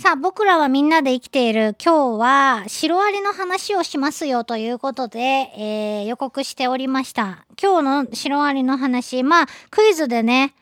さあ、僕らはみんなで生きている今日はシロアリの話をしますよということで、えー、予告しておりました。今日のシロアリの話、まあ、クイズでね、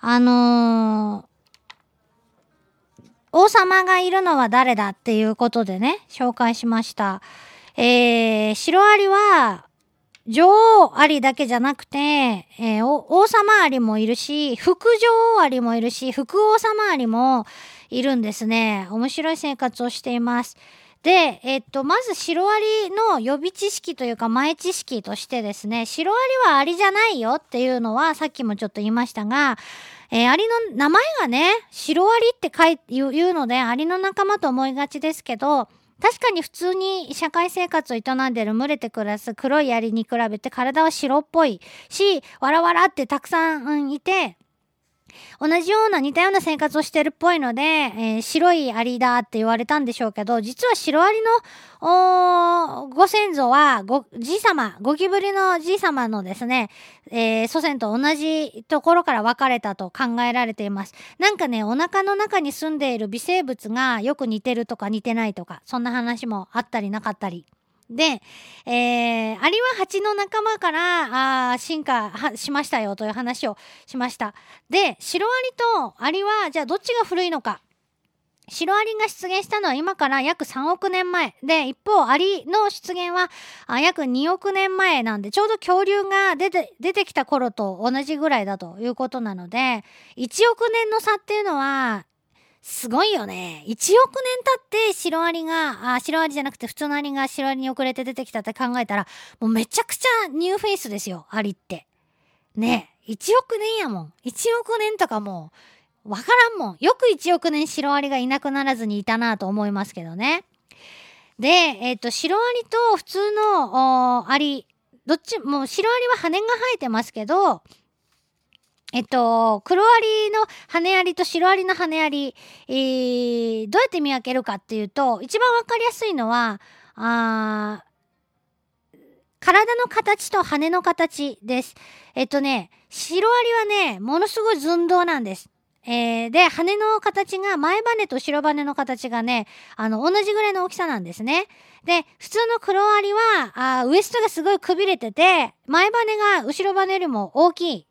あのー、王様がいるのは誰だっていうことでね、紹介しました。えー、シロアリは、女王アリだけじゃなくて、えー、王様アリもいるし、副女王アリもいるし、副王様アリもいるんですね。面白い生活をしています。で、えっと、まずシロアリの予備知識というか前知識としてですね、シロアリはアリじゃないよっていうのはさっきもちょっと言いましたが、えー、アリの名前がね、シロアリって書い言うので、アリの仲間と思いがちですけど、確かに普通に社会生活を営んでる群れて暮らす黒いアリに比べて体は白っぽいし、わらわらってたくさんいて、同じような似たような生活をしてるっぽいので、えー、白いアリだって言われたんでしょうけど、実は白アリのご先祖はご、じい様、ゴキブリのじい様のですね、えー、祖先と同じところから分かれたと考えられています。なんかね、お腹の中に住んでいる微生物がよく似てるとか似てないとか、そんな話もあったりなかったり。で、えー、アリは蜂の仲間からあ進化しましたよという話をしました。で、シロアリとアリはじゃあどっちが古いのか。シロアリが出現したのは今から約3億年前。で、一方、アリの出現はあ約2億年前なんで、ちょうど恐竜が出て、出てきた頃と同じぐらいだということなので、1億年の差っていうのは、すごいよね。1億年経ってシロアリが、あ、シロアリじゃなくて普通のアリがシロアリに遅れて出てきたって考えたら、もうめちゃくちゃニューフェイスですよ、アリって。ね1億年やもん。1億年とかもう、わからんもん。よく1億年シロアリがいなくならずにいたなと思いますけどね。で、えっ、ー、と、シロアリと普通のアリ、どっちも、シロアリは羽が生えてますけど、えっと、黒アリの羽アリと白アリの羽アリ、えー、どうやって見分けるかっていうと、一番わかりやすいのは、あ体の形と羽の形です。えっとね、白アリはね、ものすごい寸胴なんです。えー、で、羽の形が前羽と後ろ羽の形がね、あの、同じぐらいの大きさなんですね。で、普通の黒アリは、あウエストがすごいくびれてて、前羽が後ろ羽よりも大きい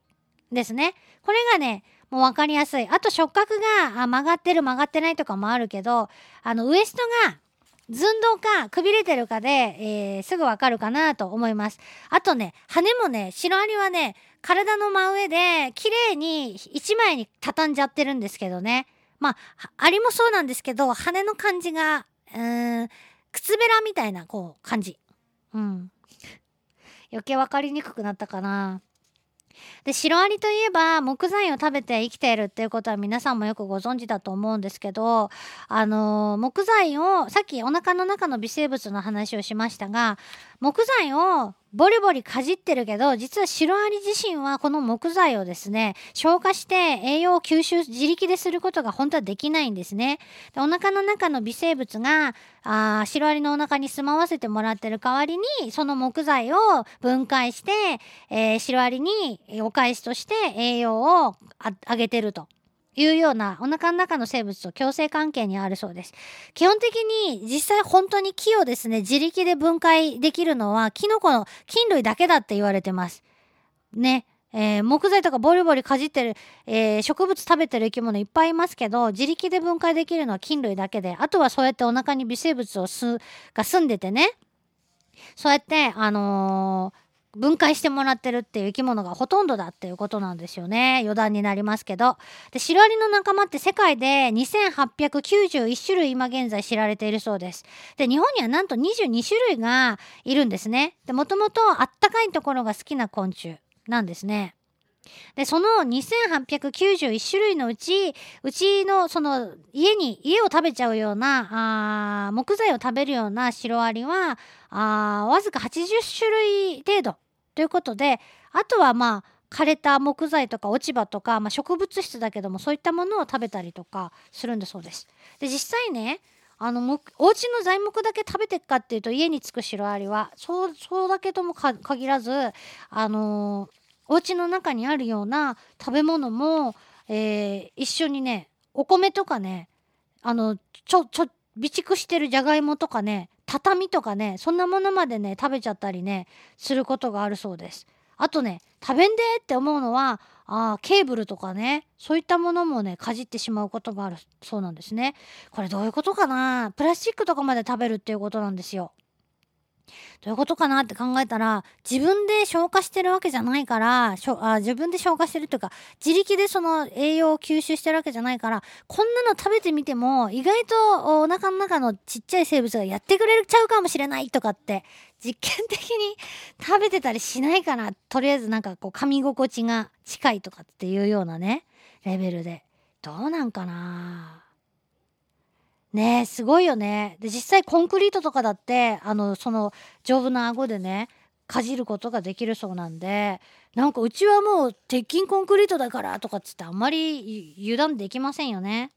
ですね。これがね、もう分かりやすい。あと触覚が曲がってる曲がってないとかもあるけど、あのウエストが寸胴かくびれてるかで、えー、すぐわかるかなと思います。あとね、羽もね、シロアリはね、体の真上で綺麗に一枚に畳んじゃってるんですけどね。まあ、アリもそうなんですけど、羽の感じが、うーん、靴べらみたいな、こう、感じ。うん。余計わかりにくくなったかな。でシロアリといえば木材を食べて生きているっていうことは皆さんもよくご存知だと思うんですけどあの木材をさっきお腹の中の微生物の話をしましたが木材をボリボリかじってるけど実はシロアリ自身はこの木材をですね消化して栄養を吸収自力ですることが本当はできないんですね。でお腹の中の微生物があシロアリのお腹に住まわせてもらってる代わりにその木材を分解して、えー、シロアリにお返しとして栄養をあげてると。いうようなお腹の中の生物と共生関係にあるそうです。基本的に実際本当に木をですね、自力で分解できるのはキノコの菌類だけだって言われてます。ね。えー、木材とかボリボリかじってる、えー、植物食べてる生き物いっぱいいますけど、自力で分解できるのは菌類だけで、あとはそうやってお腹に微生物をす、が住んでてね、そうやって、あのー分解してもらってるっていう生き物がほとんどだっていうことなんですよね。余談になりますけど。で、シロアリの仲間って世界で2891種類今現在知られているそうです。で、日本にはなんと22種類がいるんですね。で、もともとあったかいところが好きな昆虫なんですね。で、その2891種類のうち、うちのその家に、家を食べちゃうような、あ木材を食べるようなシロアリは、あわずか80種類程度ということであとはまあ枯れた木材とか落ち葉とか、まあ、植物質だけどもそういったものを食べたりとかするんだそうです。で実際ねあのお家の材木だけ食べていくかっていうと家につくシロアリはそうそうだけとも限らずあのー、お家の中にあるような食べ物も、えー、一緒にねお米とかねあの、ちょ、ちょ、備蓄してるじゃがいもとかね、畳とかね、そんなものまでね、食べちゃったりね、することがあるそうです。あとね、食べんでって思うのは、あケーブルとかね、そういったものもね、かじってしまうことがあるそうなんですね。これどういうことかな？プラスチックとかまで食べるっていうことなんですよ。どういうことかなって考えたら自分で消化してるわけじゃないからあ自分で消化してるというか自力でその栄養を吸収してるわけじゃないからこんなの食べてみても意外とお腹の中のちっちゃい生物がやってくれちゃうかもしれないとかって実験的に 食べてたりしないかなとりあえずなんかこう噛み心地が近いとかっていうようなねレベルで。どうなんかなね、すごいよね。で、実際コンクリートとかだって、あの、その丈夫な顎でね、かじることができるそうなんで、なんかうちはもう鉄筋コンクリートだからとかっつってあんまり油断できませんよね。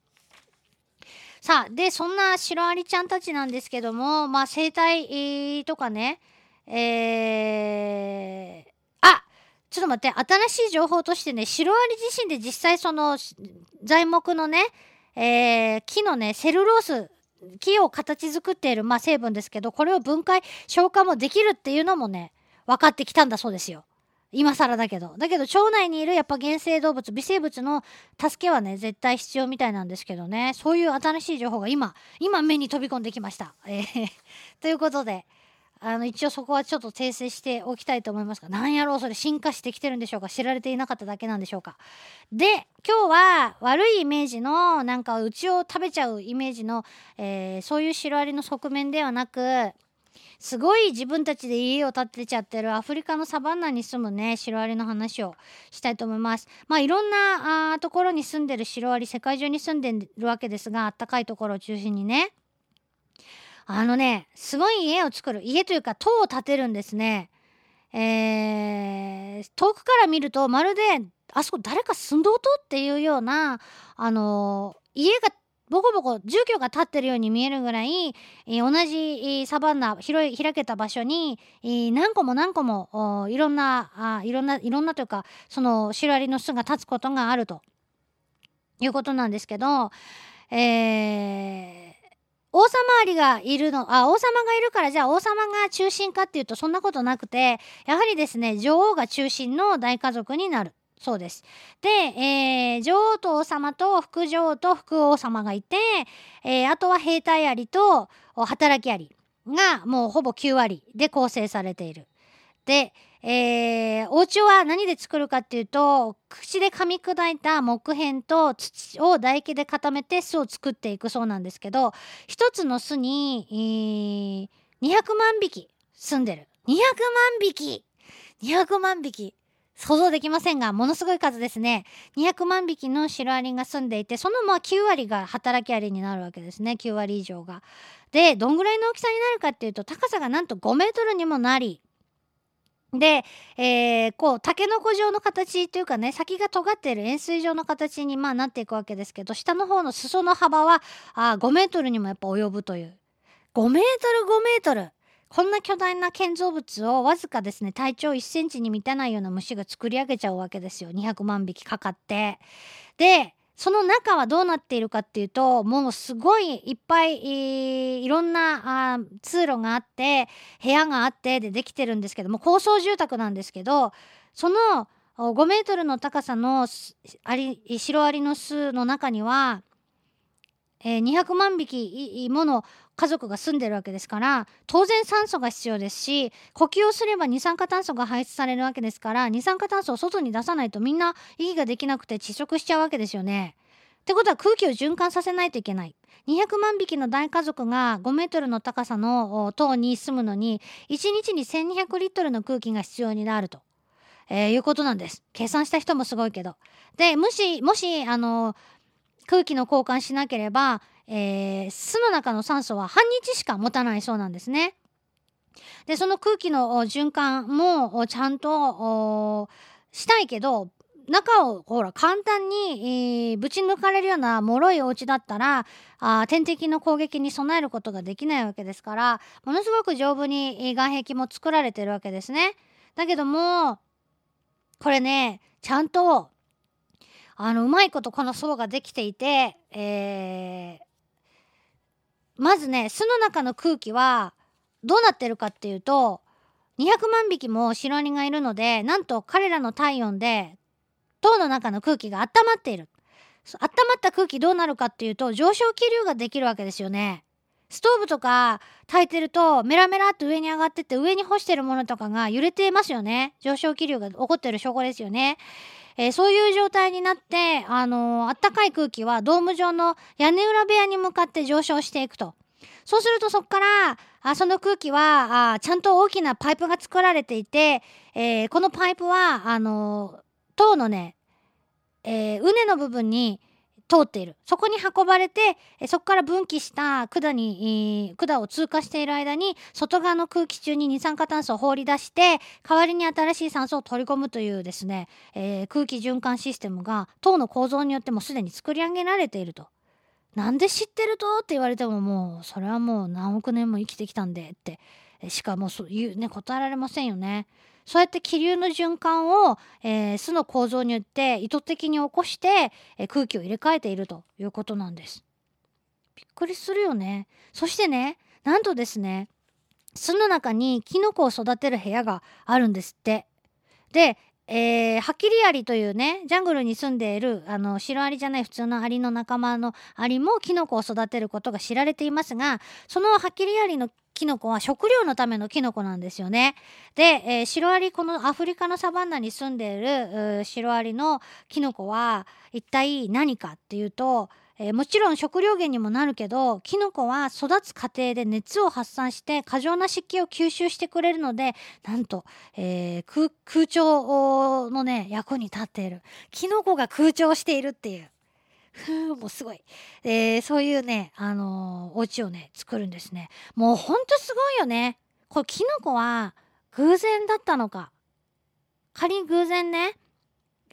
さあ、で、そんなシロアリちゃんたちなんですけども、まあ生態とかね、えー、あちょっと待って、新しい情報としてね、シロアリ自身で実際その材木のね、えー、木のね、セルロース、木を形作っている、まあ、成分ですけど、これを分解、消化もできるっていうのもね、分かってきたんだそうですよ。今更だけど。だけど、腸内にいるやっぱ原生動物、微生物の助けはね、絶対必要みたいなんですけどね。そういう新しい情報が今、今目に飛び込んできました。えー、ということで、あの一応そこはちょっと訂正しておきたいと思いますが何やろうそれ進化してきてるんでしょうか？知られていなかっただけなんでしょうか？で今日は悪いイメージのなんかうちを食べちゃうイメージの、えー、そういうシロアリの側面ではなくすごい自分たちで家を建てちゃってるアフリカのサバンナに住むねシロアリの話をしたいと思います。まあいろんなあところに住んでるシロアリ世界中に住んでるわけですがあったかいところを中心にね。あのね、すごい家を作る。家というか塔を建てるんですね。えー、遠くから見るとまるであそこ誰か住んどうとっていうような、あのー、家がボコボコ住居が建ってるように見えるぐらい、えー、同じ、サバンナ広い開けた場所に、えー、何個も何個もいろんなあいろんないろんなというかそのシロアリの巣が立つことがあるということなんですけど、えー王様アリがいるの、あ、王様がいるからじゃあ王様が中心かっていうとそんなことなくて、やはりですね、女王が中心の大家族になる。そうです。で、えー、女王と王様と副女王と副王様がいて、えー、あとは兵隊アリと働きアリがもうほぼ9割で構成されている。で、えー、お家は何で作るかっていうと口で噛み砕いた木片と土を唾液で固めて巣を作っていくそうなんですけど一つの巣に、えー、200万匹住んでる。200万匹？200万匹。想像できませんがものすごい数ですね。200万匹のシロアリが住んでいてそのまあ9割が働きアリになるわけですね。9割以上が。でどんぐらいの大きさになるかっていうと高さがなんと5メートルにもなりで、えー、こう、タケノコ状の形というかね、先が尖っている円錐状の形に、まあ、なっていくわけですけど、下の方の裾の幅は、あ5メートルにもやっぱ及ぶという。5メートル5メートルこんな巨大な建造物をわずかですね、体長1センチに満たないような虫が作り上げちゃうわけですよ。200万匹かかって。で、その中はどうなっているかっていうともうすごいいっぱい、いろんなあ通路があって部屋があってでできてるんですけども高層住宅なんですけどその5メートルの高さのアリシロアリの巣の中には、えー、200万匹もの家族が住んでるわけですから当然酸素が必要ですし呼吸をすれば二酸化炭素が排出されるわけですから二酸化炭素を外に出さないとみんな息ができなくて窒息しちゃうわけですよね。ってことは空気を循環させないといけない。200万匹の大家族が5メートルの高さの塔に住むのに1日に1200リットルの空気が必要になると、えー、いうことなんです。計算した人もすごいけど。でもしもしあの空気の交換しなければえー、巣の中の酸素は半日しか持たないそうなんですね。でその空気の循環もちゃんとしたいけど中をほら簡単に、えー、ぶち抜かれるような脆いお家だったらあ天敵の攻撃に備えることができないわけですからものすごく丈夫に外壁も作られてるわけですね。だけどもこれねちゃんとあのうまいことこの層ができていて、えーまずね巣の中の空気はどうなってるかっていうと200万匹もシロアリがいるのでなんと彼らの体温で塔の中の空気が温まっている。温まった空気どうなるかっていうと上昇気流ができるわけですよね。ストーブとか炊いてるとメラメラっと上に上がってって上に干してるものとかが揺れてますよね。上昇気流が起こってる証拠ですよね。えー、そういう状態になって、あのー、あったかい空気はドーム状の屋根裏部屋に向かって上昇していくと。そうするとそこからあその空気はあちゃんと大きなパイプが作られていて、えー、このパイプはあの塔のね、えー、畝の部分に通っているそこに運ばれてそこから分岐した管に管を通過している間に外側の空気中に二酸化炭素を放り出して代わりに新しい酸素を取り込むというですね、えー、空気循環システムが塔の構造によってもすでに作り上げられていると。なんで知ってると？って言われてももうそれはもう何億年も生きてきたんでってしかもうそうね答えられませんよね。そうやって気流の循環を、えー、巣の構造によって意図的に起こして、えー、空気を入れ替えているということなんです。びっくりするよね。そしてね、なんとですね、巣の中にキノコを育てる部屋があるんですって。で、えー、ハキリアリというねジャングルに住んでいるあのシロアリじゃない普通のアリの仲間のアリもキノコを育てることが知られていますがそのハキリアリのキノコは食料のためのキノコなんですよね。で、えー、シロアリこのアフリカのサバンナに住んでいるシロアリのキノコは一体何かっていうとえー、もちろん食料源にもなるけどキノコは育つ過程で熱を発散して過剰な湿気を吸収してくれるのでなんと、えー、空調のね役に立っている。キノコが空調しているっていう。ふうもうすごい、えー、そういうね、あのー、お家をね作るんですね。もうほんとすごいよね。これキノコは偶然だったのか。仮に偶然ね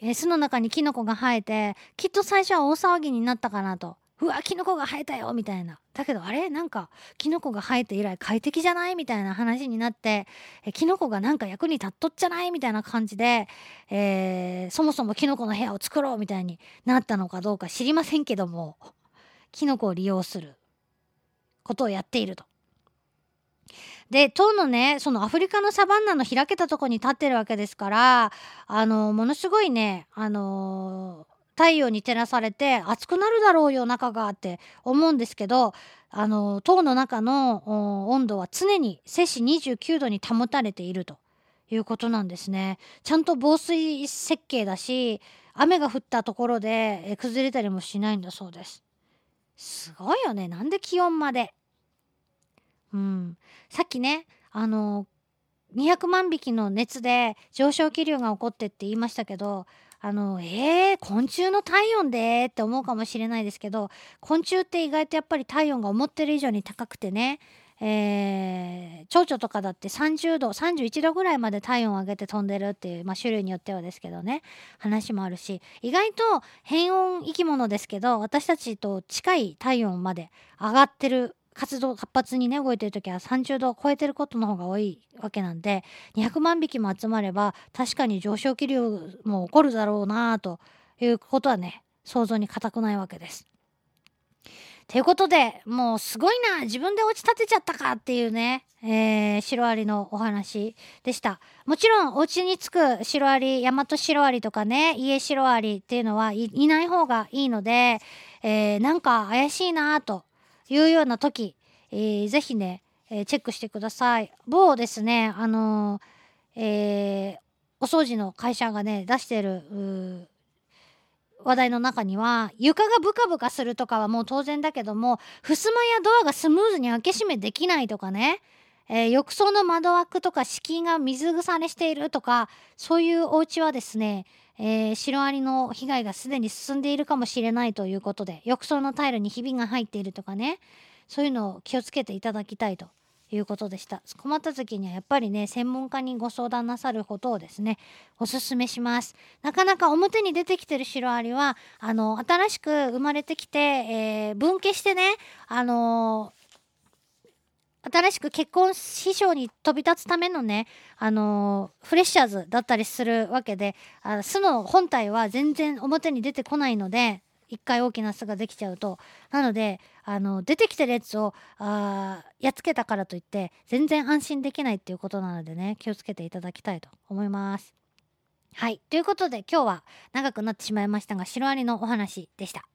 え、巣の中にキノコが生えてきっと最初は大騒ぎになったかなと。うわキノコが生えたよみたいな。だけどあれ？なんかキノコが生えて以来快適じゃない？みたいな話になってえキノコがなんか役に立っとっちゃない？みたいな感じで、えー、そもそもキノコの部屋を作ろうみたいになったのかどうか知りませんけどもキノコを利用することをやっていると。で当のねそのアフリカのサバンナの開けたとこに立ってるわけですからあのものすごいねあの太陽に照らされて暑くなるだろうよ中がって思うんですけどあの塔の中の温度は常に摂氏29度に保たれているということなんですね。ちゃんと防水設計だし雨が降ったところで崩れたりもしないんだそうです。すごいよねなんで気温までうん、さっきねあの200万匹の熱で上昇気流が起こってって言いましたけどあのえー、昆虫の体温でって思うかもしれないですけど昆虫って意外とやっぱり体温が思ってる以上に高くてねえー、蝶々とかだって30度31度ぐらいまで体温を上げて飛んでるっていう、まあ、種類によってはですけどね話もあるし意外と変温生き物ですけど私たちと近い体温まで上がってる活動活発にね動いてる時は30度を超えてることの方が多いわけなんで200万匹も集まれば確かに上昇気流も起こるだろうなということはね想像に難くないわけです。ということでもうすごいな自分で落ち立てちゃったかっていうね、えー、シロアリのお話でしたもちろんお家に着くシロアリヤマトシロアリとかね家シロアリっていうのはいない方がいいので、えー、なんか怪しいなというような時、えー、ぜひね、えー、チェックしてください。某ですね、あのー、えー、お掃除の会社がね、出してる、話題の中には床がブカブカするとかはもう当然だけども襖やドアがスムーズに開け閉めできないとかね、えー、浴槽の窓枠とか敷居が水腐れしているとかそういうお家はですねえー、シロアリの被害がすでに進んでいるかもしれないということで浴槽のタイルにひびが入っているとかね。そういうのを気をつけていただきたいということでした。困った時にはやっぱりね専門家にご相談なさることをですねおすすめします。なかなか表に出てきてるシロアリはあの新しく生まれてきて、えー、分家してねあの新しく結婚師匠に飛び立つためのね、あのー、フレッシャーズだったりするわけであ巣の本体は全然表に出てこないので一回大きな巣ができちゃうと。なので、あの、出てきてるやつを、あやっつけたからといって、全然安心できないっていうことなのでね、気をつけていただきたいと思います。はい。ということで今日は長くなってしまいましたが、シロアリのお話でした。